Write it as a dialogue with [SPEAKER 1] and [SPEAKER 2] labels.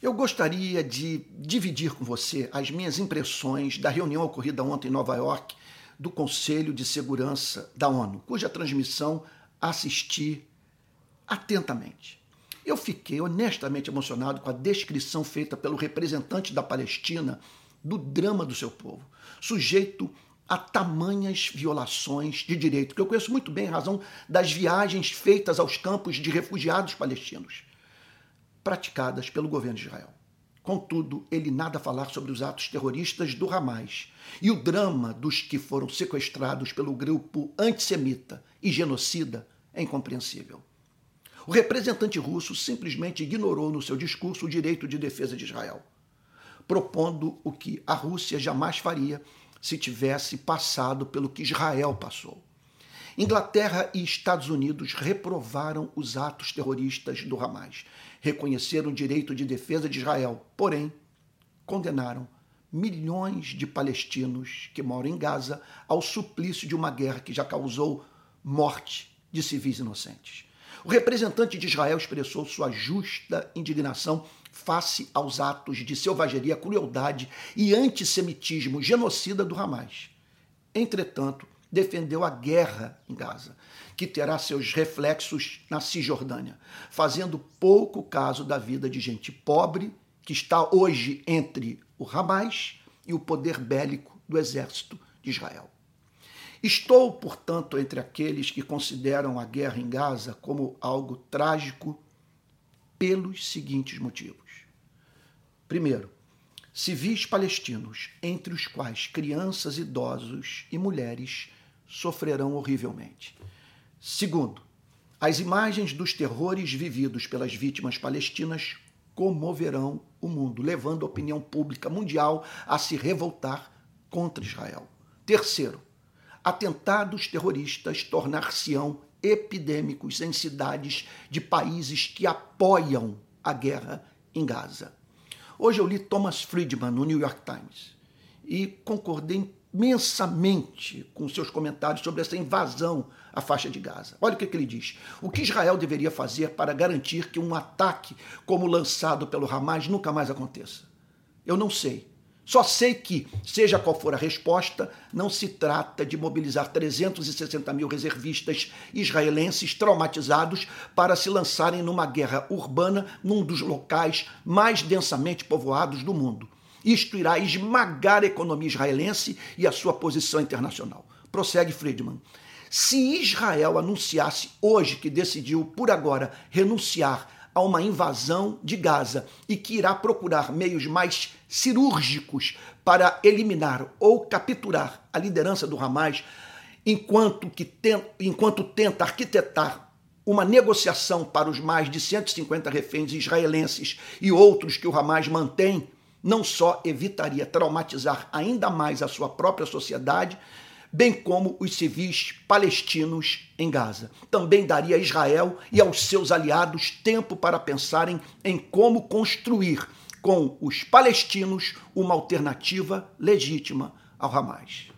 [SPEAKER 1] Eu gostaria de dividir com você as minhas impressões da reunião ocorrida ontem em Nova York do Conselho de Segurança da ONU, cuja transmissão assisti atentamente. Eu fiquei honestamente emocionado com a descrição feita pelo representante da Palestina do drama do seu povo, sujeito a tamanhas violações de direito, que eu conheço muito bem em razão das viagens feitas aos campos de refugiados palestinos praticadas pelo governo de Israel. Contudo, ele nada a falar sobre os atos terroristas do Hamas e o drama dos que foram sequestrados pelo grupo antissemita e genocida é incompreensível. O representante russo simplesmente ignorou no seu discurso o direito de defesa de Israel, propondo o que a Rússia jamais faria se tivesse passado pelo que Israel passou. Inglaterra e Estados Unidos reprovaram os atos terroristas do Hamas, reconheceram o direito de defesa de Israel, porém condenaram milhões de palestinos que moram em Gaza ao suplício de uma guerra que já causou morte de civis inocentes. O representante de Israel expressou sua justa indignação face aos atos de selvageria, crueldade e antissemitismo genocida do Hamas. Entretanto, defendeu a guerra em Gaza, que terá seus reflexos na Cisjordânia, fazendo pouco caso da vida de gente pobre que está hoje entre o Hamas e o poder bélico do exército de Israel. Estou, portanto, entre aqueles que consideram a guerra em Gaza como algo trágico pelos seguintes motivos. Primeiro, civis palestinos, entre os quais crianças, idosos e mulheres, sofrerão horrivelmente. Segundo, as imagens dos terrores vividos pelas vítimas palestinas comoverão o mundo, levando a opinião pública mundial a se revoltar contra Israel. Terceiro, atentados terroristas tornar-se-ão epidêmicos em cidades de países que apoiam a guerra em Gaza. Hoje eu li Thomas Friedman no New York Times e concordei imensamente com seus comentários sobre essa invasão à faixa de Gaza. Olha o que, que, ele diz. O que Israel deveria fazer para garantir que um ataque como o lançado pelo Hamas nunca mais aconteça? Eu não sei. Só sei que, seja qual for a resposta, não se trata de mobilizar 360 mil reservistas israelenses traumatizados para se lançarem numa guerra urbana num dos locais mais densamente povoados do mundo. Isto irá esmagar a economia israelense e a sua posição internacional. Prossegue Friedman. Se Israel anunciasse hoje que decidiu, por agora, renunciar a uma invasão de Gaza e que irá procurar meios mais cirúrgicos para eliminar ou capturar a liderança do Hamas, enquanto, que enquanto tenta arquitetar uma negociação para os mais de 150 reféns israelenses e outros que o Hamas mantém, não só evitaria traumatizar ainda mais a sua própria sociedade, bem como os civis palestinos em Gaza. Também daria a Israel e aos seus aliados tempo para pensarem em como construir com os palestinos uma alternativa legítima ao Hamas.